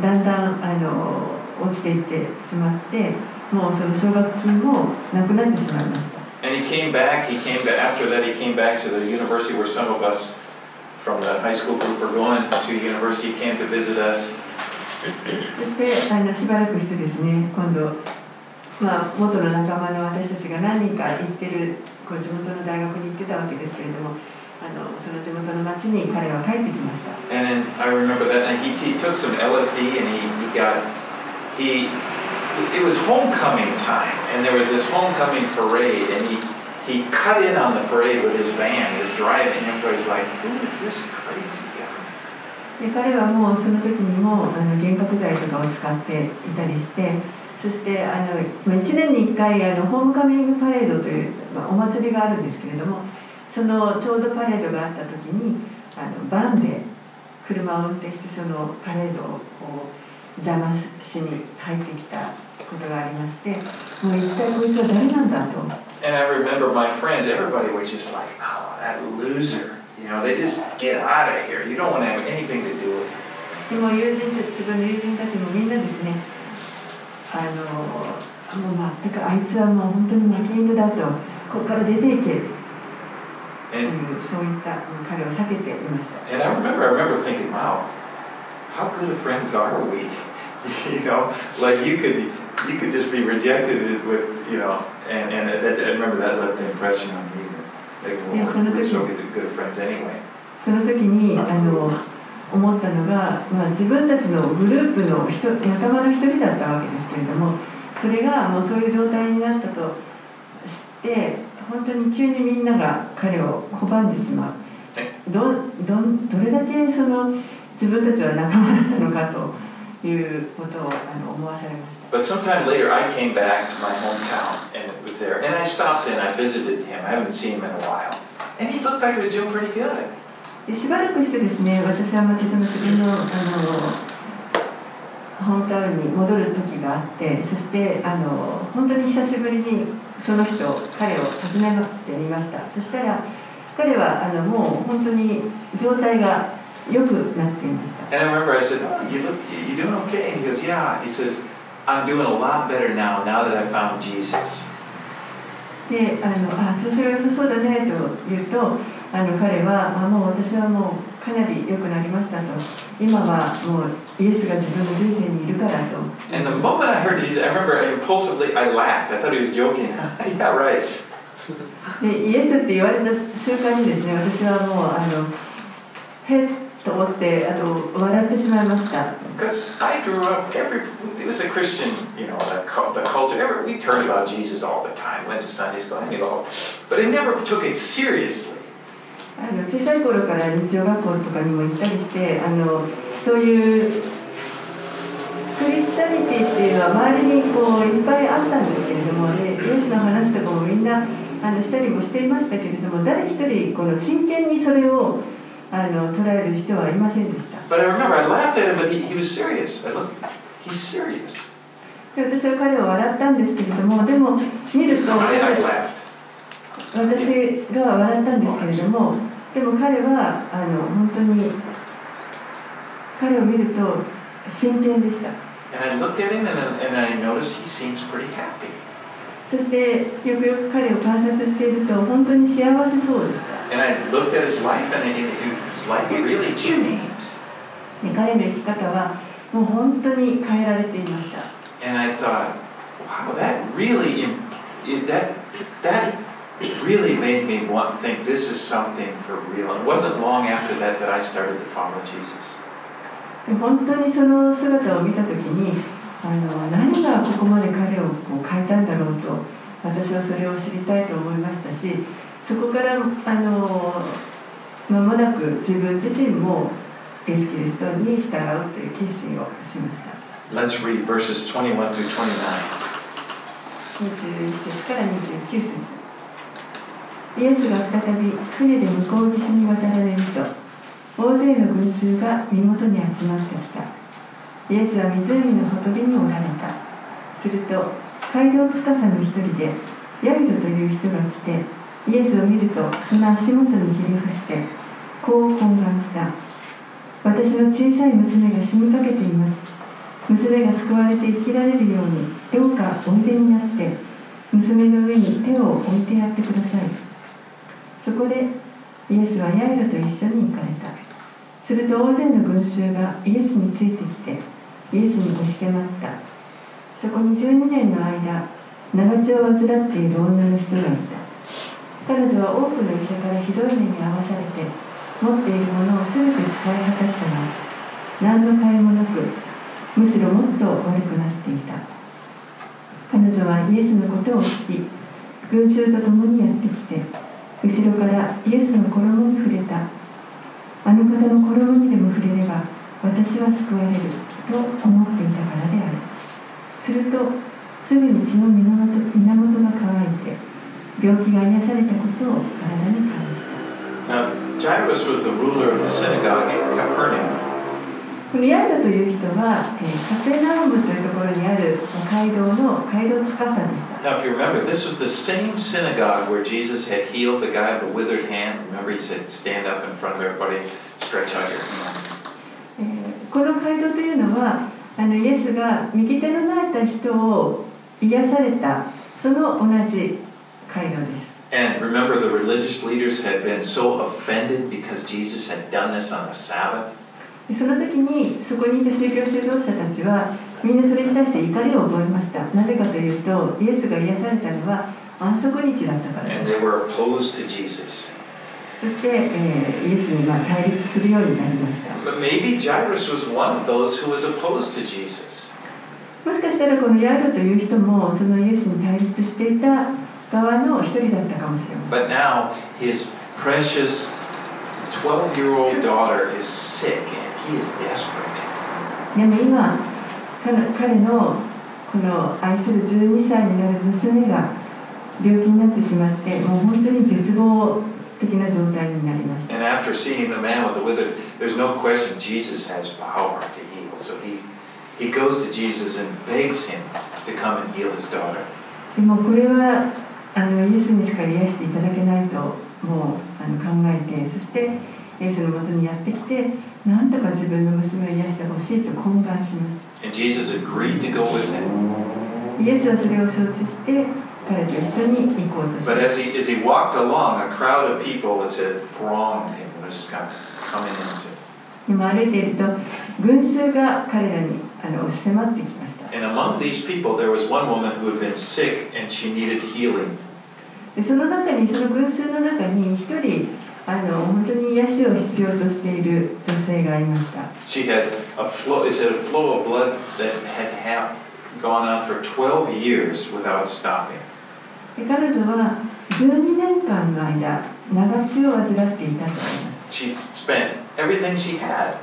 だんだんあの落ちていってしまって、もうその奨学金もなくなってしまいました。
And he came back, he came back, after that, he came back to the university where some of us. from the high school group were going to university. He came to visit us,
そしてあのしばらくしてですね今度、まあ、元の仲間の私たちが何人か行ってるこう地元の大学に行ってたわけですけれどもあのその地元の町に彼は帰ってきました
and then I remember that and he, he took some LSD and he, he got he it was homecoming time and there was this homecoming parade and he he cut in on the parade with his van. He was driving. and Everybody's like, "Who is this crazy guy?"
で彼はもうその時にもあの幻覚剤とかを使っていたりしてそしてあの1年に1回あのホームカミングパレードという、まあ、お祭りがあるんですけれどもそのちょうどパレードがあった時にあのバンで車を運転してそのパレードをこう邪魔しに入ってきたことがありましてもう一体こいつは誰なんだと
And I remember my friends. Everybody was just like, "Oh, that loser." You know, they just get out of here. You don't want to have anything to do with him.
でも友人たち自分の友人たちもみんなですねあのもう全くあいつはもう本当に負け犬だとここから出ていけとい
And
うそういったうん彼を避けていました
And I remember, I remember thinking, wow, how good of friends are we? you know, like you could, you could just be rejected with, you know, and, and that, I remember that left an impression on me. Like,
Yeah,
well,
so
we're, we're
look
so
at-
good, good friends anyway.
その時にあの思ったのが、まあ、自分たちのグループの人仲間の一人だったわけですけれどもそれがもうそういう状態になったと知って本当に急にみんなが彼を拒んでしまうどどどれだけその自分たちは仲間だったのかということをあの思わされました
But sometime later, I came back to my hometown and was there, and I stopped in. I visited him. I haven't seen him in a while, and he looked like he was doing pretty good.
でしばらくしてですね私はまたその自分のあのホームタウンに戻る時があってそしてあの本当に久しぶりにその人彼を訪ねてみましたそしたら彼はあのもう本当に状態が良くなっていました
And I remember I said, oh, you look, you doing okay? And he goes, yeah. He says, I'm doing a lot better now, now that I found Jesus.
であのあ調子が良さそうだねと言うとあの彼はあもう私はもうかなり良くなりましたと今はもうイエスが自分の人生にいるからと
And the moment I heard Jesus, I remember impulsively I laughed. I thought he was joking. yeah, right.
でイエスって言われた瞬間にですね私はもうあのへっ と思ってあの笑ってしまいました。小さい頃から日曜学校とかにも行ったりしてあのそういうクリスタリティっていうのは周りにこういっぱいあったんですけれども、ね、上司の話とかもみんなあのしたりもしていましたけれども誰一人この真剣にそれを。あの捉える人はいませんでした。私は彼を笑ったんですけれども、でも見ると私が笑ったんですけれども、でも彼はあの本当に彼を見ると真剣でした。
And I look at him and, I notice he seems pretty happy.
そしてよくよく彼を観察していると本当に幸せそうです。彼の生き方はもう本当に変えられていました。本当にその姿を見たときに、あの何がここまで彼をこう変えたんだろうと私はそれを知りたいと思いましたしそこからあの間もなく自分自身もイエス・キリストに従うという決心をしました。
Let's read verses 21 through 29.
21節から29節イエスが再び船で向こう岸に渡られると大勢の群衆が身元に集まってきたイエスは湖のほとりにおられた。すると街道司の一人でヤイロという人が来てイエスを見るとその足元にひれ伏してこう懇願した。私の小さい娘が死にかけています。娘が救われて生きられるようにどうかおいでになって娘の上に手を置いてやってください。そこでイエスはヤイロと一緒に行かれた。すると大勢の群衆がイエスについてきてイエスに押し迫った。そこに12年の間長血を患っている女の人がいた。彼女は多くの医者からひどい目に遭わされて持っているものを全て使い果たしたが何の甲斐もなくむしろもっと悪くなっていた。彼女はイエスのことを聞き群衆と共にやってきて後ろからイエスの衣に触れた。あの方の衣にでも触れれば私は救われる。と思っていたからであるするとすぐに血の源源が乾いて病気が癒されたことを体に感じた
Now, Jairus was the ruler of the synagogue in Capernaum.
このヤイロという人は、えーカペナウムというところにある街道の街道司でした
Now, if you remember, this was the same synagogue where Jesus had healed the guy with the withered hand. Remember, he said, Stand up in front of everybody, stretch out your hand.
えーこの街道というのはあのイエスが右手のなえた人を癒されたその同じ街道です。
And remember, the religious leaders had been so offended because Jesus had done this on the Sabbath?
でその時にそこにいた宗教指導者たちはみんなそれに対して怒りを覚えました。なぜかというとイエスが癒されたのは安息日だったから
And
ですそして、えー、イエスが対立するようになりました。もしかしたらこのヤイロという人もそのイエスに対立していた側の一人だったかもしれません。でも今彼,のこの愛する12歳になる娘が病気になってしまってもう本当に絶望を。的な状態になりました
And after seeing the man with the withered, there's no question Jesus has power to heal. So he, he goes to Jesus and begs him to come and heal his daughter.
でもこれはあのイエスにしか癒していただけないともうあの考えてそしてイエスのもとにやってきてなんとか自分の娘を癒してほしいと懇願しま
And Jesus agreed to go with him.
すイエスはそれを承知して 彼と一緒に行こうとし
But
ま
as he, as he walked along, a crowd of people, it said, thronged him. They just got coming into.
でも歩いていると群衆が彼らにあの押し迫ってきました
And among these people, there was one woman who had been sick and she needed healing.
でその中にその群衆の中に一人あの本当に癒しを必要としている女性がいました
She had a flow, it said a flow of blood that had ha- gone on for 12 years without stopping.
で彼女は12年間の間長血を患っていたと思います
She spent everything she had,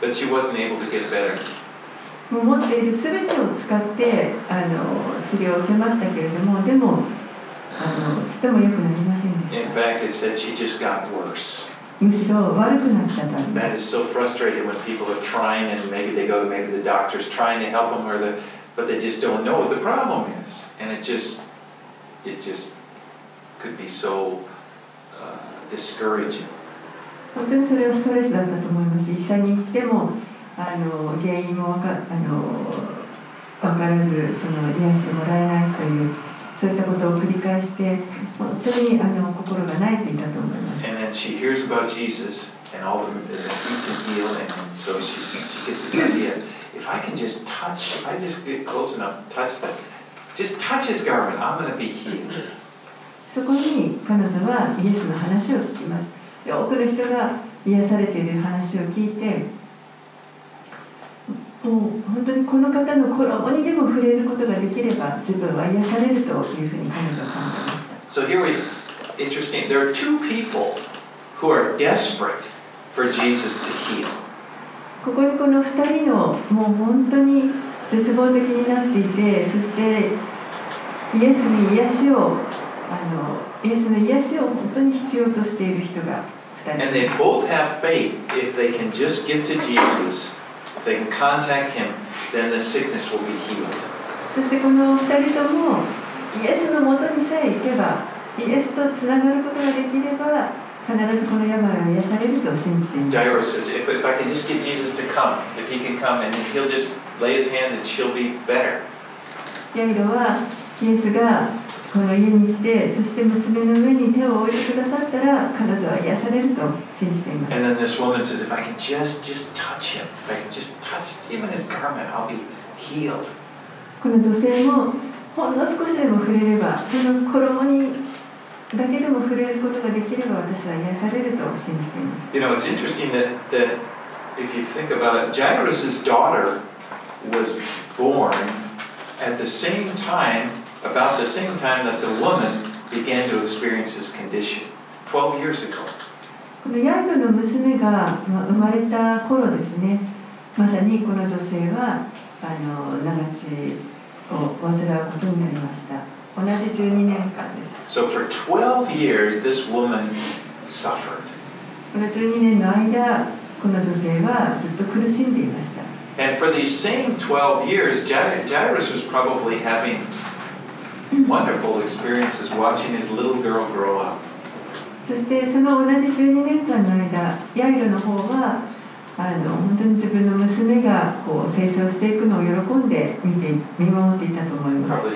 but she wasn't able to get better.
持っている全てを使ってあの治療を受けましたけれどもでもあのちっとも良くなりませんでし
In fact, it said she just got worse.
たむしろ悪くなったと
That
す
is so frustrating when people are trying and maybe they go to maybe the doctor's trying to help them or the, but they just don't know what the problem is. And it just, it just could be so uh, discouraging.
本当にそれはストレスだったと思います医者に行ってもあの原因もわかあの分からずその癒してもらえないというそういったことを繰り返して本当にあの心が泣いていたと思います
And then she hears about Jesus and all the that he can heal, and so she, she gets this idea: if I can just touch, if I just get close enough, touch that, Just touch his garment, I'm going to be healed.
そこに彼女はイエスの話を聞きますで多くの人が癒されている話を聞いてもう本当にこの方の衣にでも触れることができれば自分は癒されるというふうに彼女は考えました
So here we, interesting. There are two people who are desperate for Jesus to heal.
ここにこの2人のもう本当に絶望的になっていてそしてイエスの癒しをあのイエスの癒しを本当に必要としている人が。そしてこの2人ともイエスのもとにさえ行けばイエスとつながることができれば必ずこの病は癒されると信じています
Jairus says, if, if I can just get Jesus to come, if he can come, and he'll just lay his hands and she'll be better.
ヤイロはイエスがこの家に来てそして娘の上に手を置いてくださったら彼女は癒されると信じています
And then this woman says, if I can just, just touch him, if I can just touch even his garment, I'll be healed.
この女性もほんの少しでも触れればその衣にだけでも触れることができれば私は癒されると信じています
You know, it's interesting that, that if you think about it, Jairus' daughter was born at the same time, about the same time that the woman began to experience this condition, 12 years ago.
このヤイロの娘がまあ生まれた頃ですねまさにこの女性はあの長血を患うことになりました同じ12年間です
So for 12 years, this woman suffered.
この12年の間この女性はずっと苦しんでいました
And for these same 12 years, Jair- Jairus was probably having wonderful experiences watching his little girl grow up.
そしてその同じ12年間の間ヤイロの方はあの本当に自分の娘がこう成長していくのを喜んで見て見守っていたと思います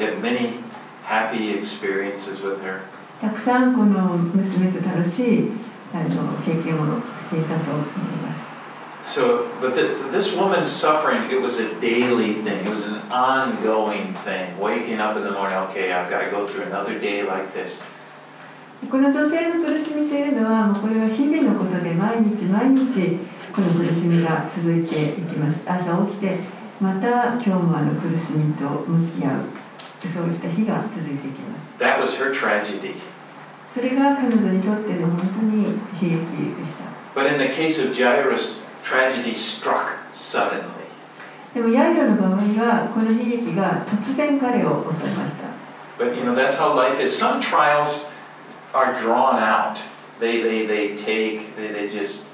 happy experiences with her.
たくさんこの娘と楽しいあの経験をしていたと思います
So, but this, this woman's suffering, it was a daily thing. It was an ongoing thing. Waking up in the morning, okay, I've got to go through another day like this.
この女性の苦しみというのはもうこれは日々のことで毎日毎日この苦しみが続いていきます朝起きてまた今日もあの苦しみと向き合うそういった日が続いていきます
That was her tragedy.
それが彼女にとっての本当に悲劇でした
But in the case of Jairus, tragedy struck suddenly.
でもヤイロの場合はこの悲劇が突然彼を襲いました
But you know, that's how life is. Some trials are drawn out. They, they, they take, they, they just,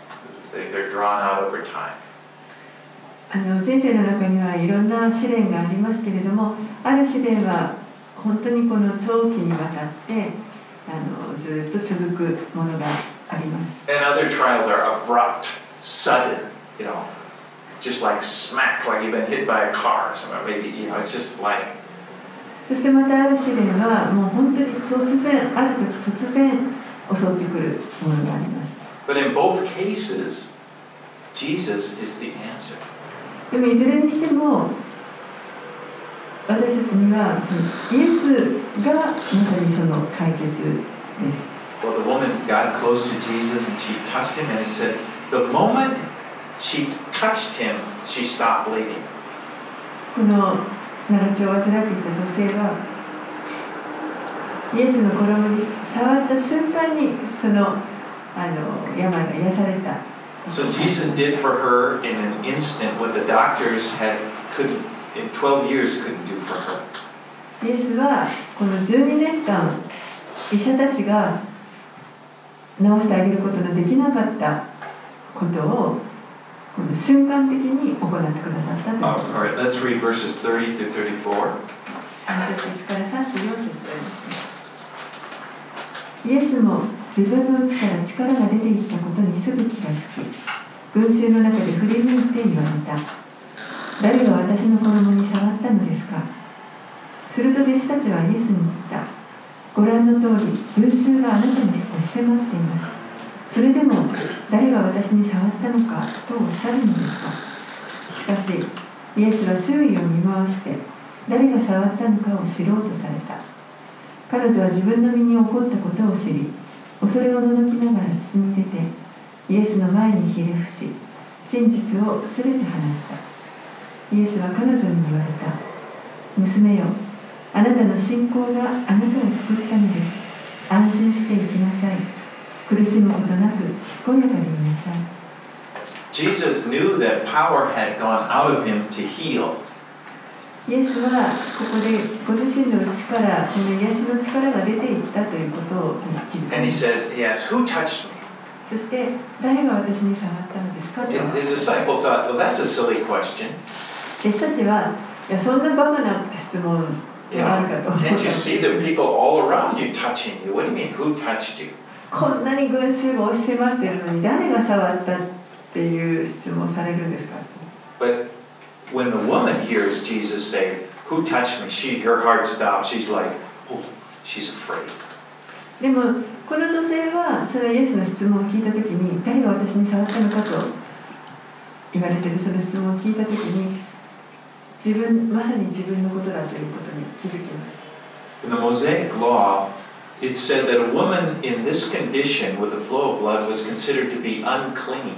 they, they're drawn out over time.
あの人生の中にはいろんな試練がありますけれどもある試練は本当にこの長期にわたってあのずっと続くものがあります
And other trials are abrupt, sudden, you know, just like smack, like you've been hit by a car or something. Maybe, you know, it's just like,
そしてまたある試練はもう本当に突然ある時突然襲ってくるものがあります
but in both cases, Jesus is the answer.
でもいずれにしても私たちにはそのイエスがまさにその解決です
Well, the woman got close to Jesus and she touched him, and it said, the moment she touched him, she stopped bleeding.
この奈良町を患っていた女性はイエスの衣に触った瞬間にそのあの病が癒された
So Jesus did for her in an instant what the doctors had could in 12 years couldn't do for her.
イエスはこの12年間医者たちが治してあげることのできなかったことをこの瞬間的に行ってくださったという
Uh,
こと
all right, let's read verses 30 through 34.
3節から34節ですねイエスも自分の内から力が出ていったことにすぐ気がつき群衆の中で振り向いて言われた。誰が私の衣に触ったのですか？すると弟子たちはイエスに言った。ご覧の通り群衆があなたに押し迫っています。それでも誰が私に触ったのか？とおっしゃるのですか？しかしイエスは周囲を見回して誰が触ったのかを知ろうとされた。彼女は自分の身に起こったことを知り恐れおののきながら進み出てイエスの前にひれ伏し真実をすべて話した。イエスは彼女に言われた。娘よあなたの信仰があなたを救ったのです。安心して行きなさい。苦しむことなく健やかでいなさい。
Jesus knew that power had gone out of him to heal.
イエスはここでご自身の内からこの癒しの力が出ていったということを気づか
And
れ
he
ます
says, He asks, Who touched me?
そして誰が私に触ったのですかと
his disciples thought, Well, that's a silly question.
弟子たちはいやそんなバカな質問
You
があるかと思った
can't you see the people all around you touching you? What do you mean, who touched you?
こんなに群衆が押し迫っているのに誰が触ったっていう質問をされるんですか
But when the woman hears Jesus say, Who touched me? She her heart stops. She's like, Oh, she's afraid.
でもこの女性はそのイエスの質問を聞いた時に誰が私に触ったのかと言われているその質問を聞いた時に自分まさに自分のことだということに気づきます
In the Mosaic law, it said that a woman in this condition with a flow of blood was considered to be unclean.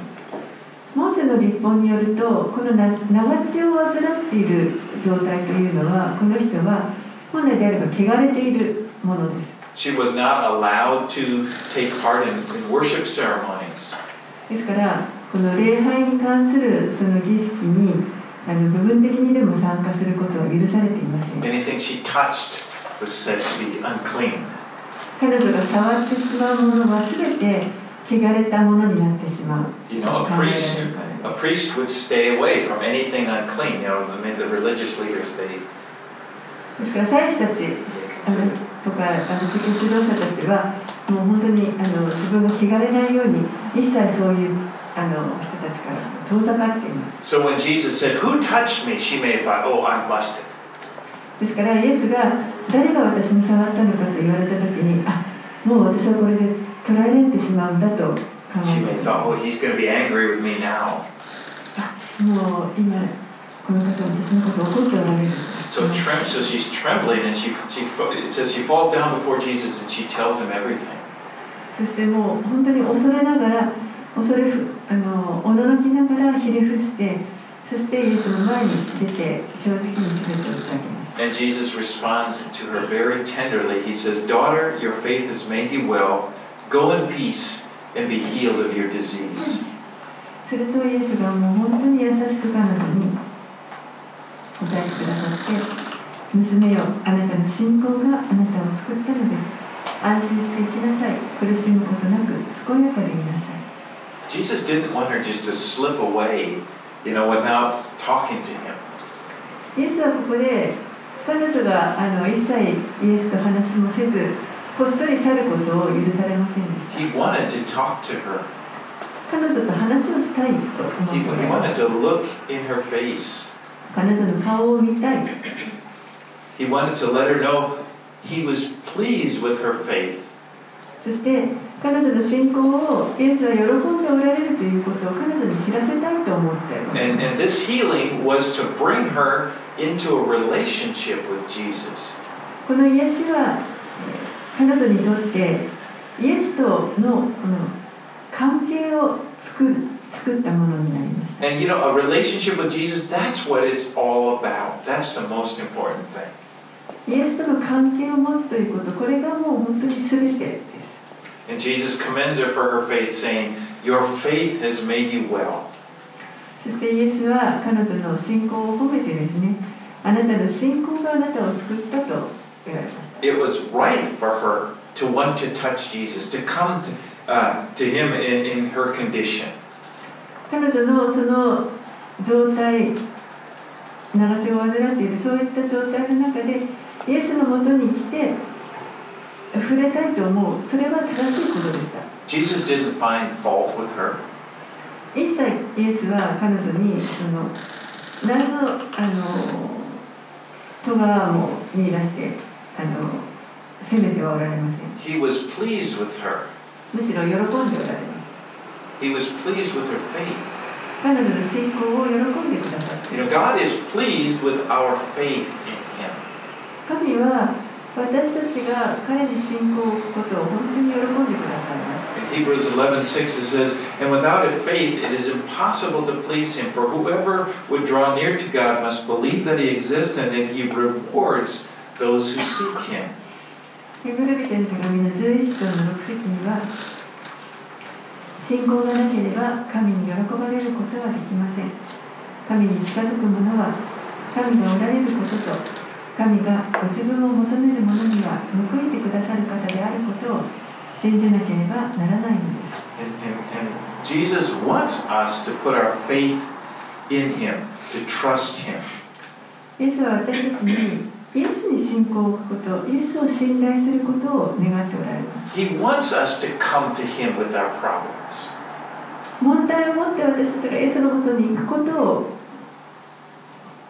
モーセの立法によるとこのな長血を患っている状態というのはこの人は本来であれば汚れているものです
She was not allowed to take part in, in worship ceremonies.
ですからこの礼拝に関するその儀式にあの部分的にでも参加することは許されていません
Anything she touched was said to be unclean.
彼女が触ってしまうものは全て汚れたものになってしまう
You know, a priest, a priest would stay away from anything unclean. You know, mean, the religious leaders, they,
ですから祭司たちあの.とかあの指導者たちはもう本当にあの自分が汚れないように一切そういうあの人たちから遠ざかっています
So when Jesus said, Who touched me? she may have thought, Oh, I'm busted.
ですからイエスが誰が私に触ったのかと言われた時にあもう私はこれで 捉えられてしまうんだと考
She
え
may
て
have thought, Oh, he's going to be angry with me now.
あもう今この方私のことを怒っておられる
So, trem- so she's trembling, and she, she, fa- it says she falls down before Jesus and she tells him everything.
そしてもう本当に恐れながら恐れふあのおののきながらひれ伏してそしてイエスの前に出て正直に全てを打ち上げました
And Jesus responds to her very tenderly. He says, Daughter, your faith has made you well. Go in peace and be healed of your disease.
するとイエスがもう本当に優しく彼女に答えてくださって娘よあなたの信仰があなたを救ったのです安心して生きなさい苦しむことなく健やかでいなさい
Jesus didn't want her just to slip away you know, without talking to him.
イエスはここで彼女があの一切イエスと話もせず こっそり去ることを許されませんでした
He wanted to talk to her.
彼女と話をしたいと思
He,
って
he wanted to look in her face.
彼女の顔を見たい
He wanted to let her know he was pleased with her faith.
そして彼女の信仰をイエスは喜んでおられるということを彼女に知らせたいと思っています
And, and this healing was to bring her into a relationship with Jesus.
このイエスはえー 彼女にとってイエスとのこの関係を作る作ったものになりました
And you know, a relationship with Jesus, that's what it's all about. That's the most important thing.
イエスとの関係を持つということこれがもう本当に全てです
And Jesus commends her for her faith, saying, Your faith has made you well.
そしてイエスは彼女の信仰を褒めてですねあなたの信仰があなたを救ったと言われました
It was right for her to want to touch Jesus, to come to, uh, to him in, in her condition.
彼女のその状態長血を患っているそういった状態の中でイエスのもとに来て触れたいと思うそれは正しいことでした
Jesus didn't find fault with her.
一切イエスは彼女にその何のあの戸川も見出して 責めてはおられません
He was pleased with her.
むしろ喜んでおられます
He was pleased with her faith.
彼女の信仰を喜んでくださって
You know, God is pleased with our faith in Him.
神は私たちが彼に信仰を置くことを本当に喜んでくださいます
In Hebrews 11:6 it says, And without it faith it is impossible to please him, for whoever would draw near to God must believe that he exists and that he rewards those who seek him.
ヘブルビテの手紙の11章の6節には信仰がなければ神に喜ばれることはできません神に近づく者は神がおられることと神がご自分を求める者には報いてくださる方であることを信じなければならないのです
And, and, and Jesus wants us to put our faith in him, to trust him.
イエスは私たちにイエスに信仰を置くことイエスを信頼することを願っておられます
He wants us to come to him with our problems.
問題を持って私たちがイエスのもとに行くことを、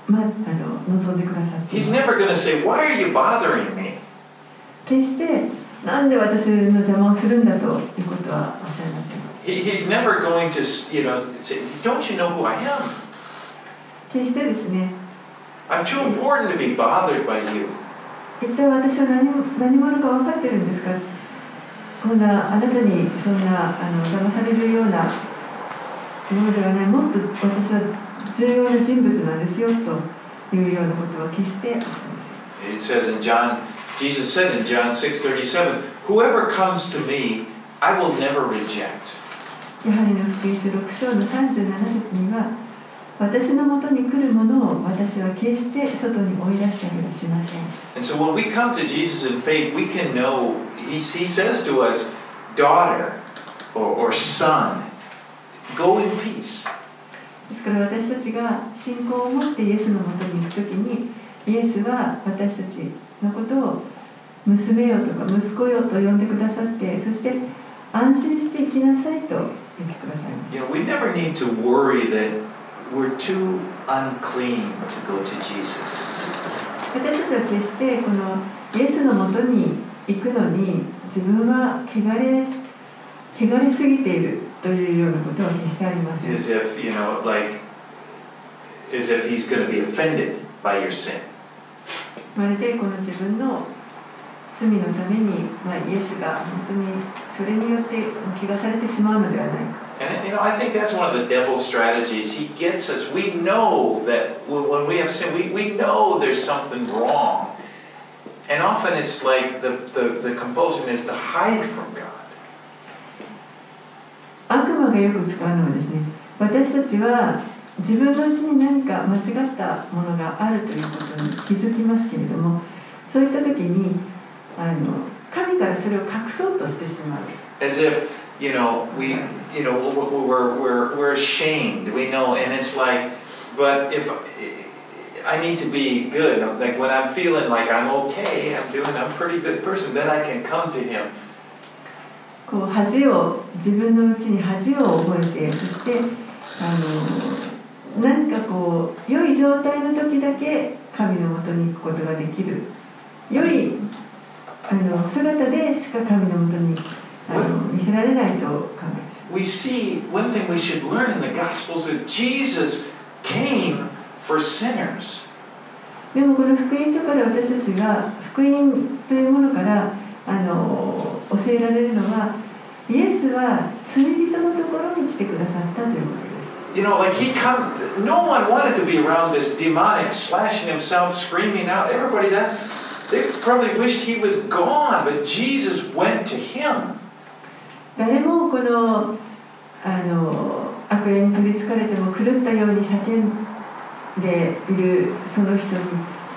ま、あの望んでくださって
He's
す
never going to say, Why are you bothering me?
決してなんで私の邪魔をするんだということはおっしゃいません
He, he's never going to, you know, say, Don't you know who I am?
決してですね
I'm too important to be bothered by you.
一体私は何何者か分かってるんですかこんなあなたにそんなあの騙されるようなものではないもっと私は重要な人物なんですよというようなことは決しておっしゃいません
It says in John, Jesus said in John 6:37, "Whoever comes to me, I will never reject."
ヨハネの福音書6章の37節には私のもとに来るものを私は決して外に追い出したりはしません
And so when we come to Jesus in faith, we can know he, he says to us, "Daughter or, or son, go in peace."
ですから私たちが信仰を持ってイエスのもとに行くときにイエスは私たちのことを娘よとか息子よと呼んでくださってそして安心して生きなさいと言ってくださいます
You know, we never need to worry that we're too unclean to go to Jesus.
私たちは決してこのイエスのもとに行くのに自分は汚れ汚れすぎているというようなことは決してありません
As if, you know, like as if he's going to be offended by your sin.
まるでこの自分の罪のために、まあ、イエスが本当にそれによって気がされてしまうのではないか
And you know, I think that's one of the devil's strategies. He gets us. We know that when when we have sin, we, we know there's something wrong. And often it's like the, the, the compulsion is to hide from God.
悪魔がよく使うのはですね私たちは自分のうちに何か間違ったものがあるということに気づきますけれどもそういった時にあの神からそれを隠そうとしてしまう
As if you know, we, you know, we're, we're, we're ashamed. We know, and it's like, but if I need to be good, like when I'm feeling like I'm okay, I'm doing, I'm a pretty good person, then I can come to Him.
こう恥を自分のうちに恥を覚えてそしてあの何かこう良い状態の時だけ神のもとに行くことができる良いあの姿でしか神のもとに あの見せられないと考えて
We see one thing we should learn in the Gospels that Jesus came for sinners.
でもこの福音書から私たちが福音というものからあの教えられるのはイエスは罪人のところに来てくださったということです。
You know, like he come, no one wanted to be around this demonic, slashing himself, screaming out. Everybody that they probably wished he was gone, but Jesus went to him.
誰もこのあの悪霊に取りつかれても狂ったように叫んでいるその人に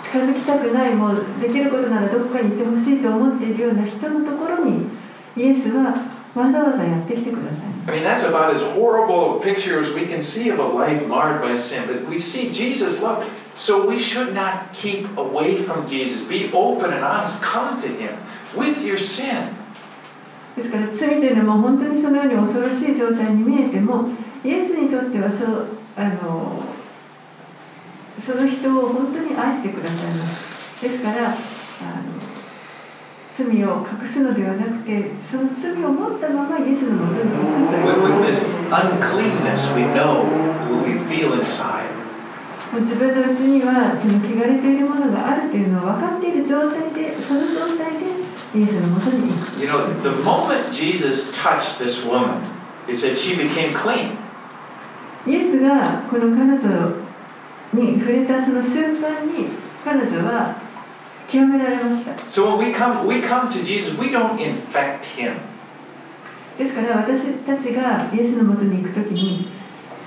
近づきたくないもうできることならどこかに行ってほしいと思っているような人のところにイエスはわざわざやってきてください。
I mean, that's about as horrible a picture as we can see of a life marred by sin. But we see Jesus love. So we should not keep away from Jesus. Be open and honest. Come to Him with your sin.
ですから罪というのは本当にそのように恐ろしい状態に見えてもイエスにとってはそうあのその人を本当に愛してくださいますですからあの罪を隠すのではなくてその罪を持ったままイエスのもとに行くという
With this uncleanness, we know what we feel inside.
自分のうちにはその汚れているものがあるというのを分かっている状態でその状態でイエスのもとに行く
You know, the moment Jesus touched this woman, he said she became clean.
イエスがこの彼女に触れたその瞬間に彼女は清められました
So when we come, we come to Jesus, we don't infect him.
ですから私たちがイエスのもとに行くときに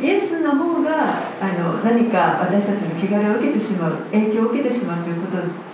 イエスの方があの何か私たちの汚れを受けてしまう影響を受けてしまうということ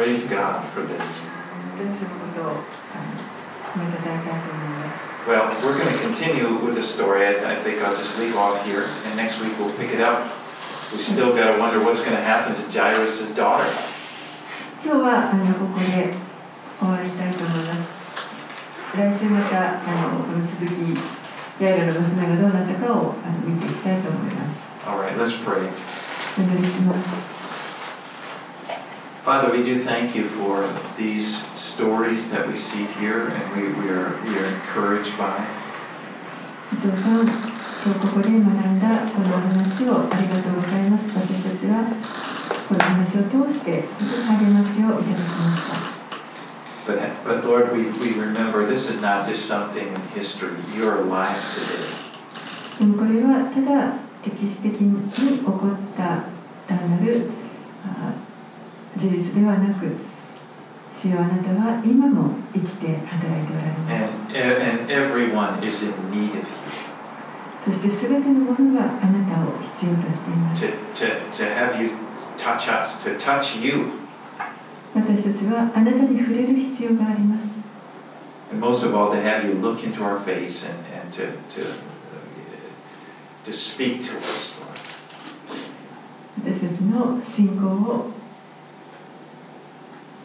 Praise God for this. Well, we're going to continue with the story. I, th- I, think I'll just leave off here, and next week we'll pick it up. We still got to wonder what's going to happen to Jairus' daughter. All right, let's pray.
お祈りします
Father, we do thank you for these stories that we see here, and we, we, are, we are encouraged by.
お父さん今日ここで学んだこのお話をありがとうございます私たちはこの話を通して本当に励ましをいただきました
But, but Lord, we, we remember this is not just something in history. You're alive today.
でもこれはただ歴史的に起こった単なるあ 事実ではなく主よあなたは今も生きて働いておられます
And, and everyone is in need of you
そして全てのものがあなたを必要としています
to, to, to have you touch us, to touch you.
私たちはあなたに触れる必要があります
And most of all, to have you look into our face and, and to, to, uh, to speak to us, Lord.
私たちの信仰を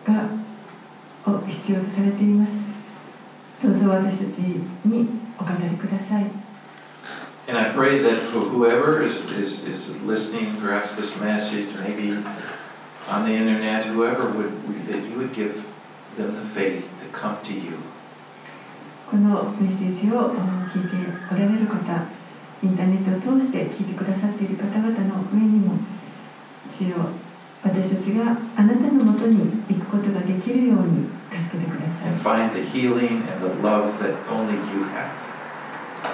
がを必要とされていますどうぞ私たちにお語りください
And I pray that for whoever is, is, is listening, perhaps this message, maybe on the internet, whoever would, that you would give them the faith to come to you.
このメッセージをあ聞いておられる方インターネットを通して聞いてくださっている方々の上にも主よ私たちがあなたのもとに行くことができるように
and find the healing and the love that only you have.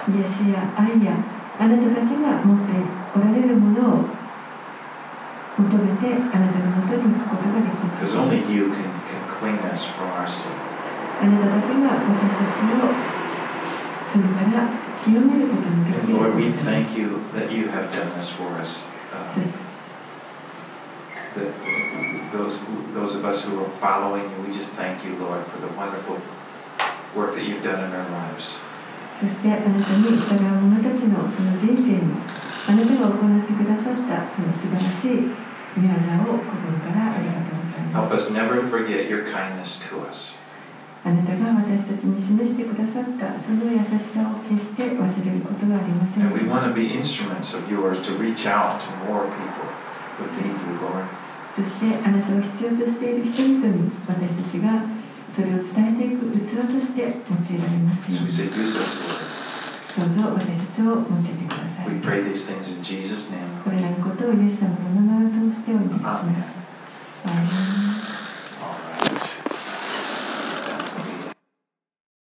癒しや愛やあなただけが持っておられるものを求めてあなたのもとに行くことができま
Because
す
only you can, can clean us from our sin.
あなただけが私たちを罪から清めることので
And
きる
Lord, we
お方です
thank you that you have done this for us.
そ
Uh,
して
that those, who- those of us who are following you, we just thank you, Lord, for the wonderful work that you've done in our lives.
そしてあなたに従う者たちのその人生にあなたが行ってくださったその素晴らしい御業を心からありがとうございま
Help
す
us never to forget your kindness to us.
あなたが私たちに示してくださったその優しさを決して忘れることがありません
And we want to be instruments of yours to reach out to more people who need you, Lord.
そしてあなたを必要としている人々に私たちがそれを伝えていく器として用いられますように.どうぞ私たちを用いてください
We pray these things in Jesus' name.
これらのことをイエス様のお名前を通してお願いします。アーメン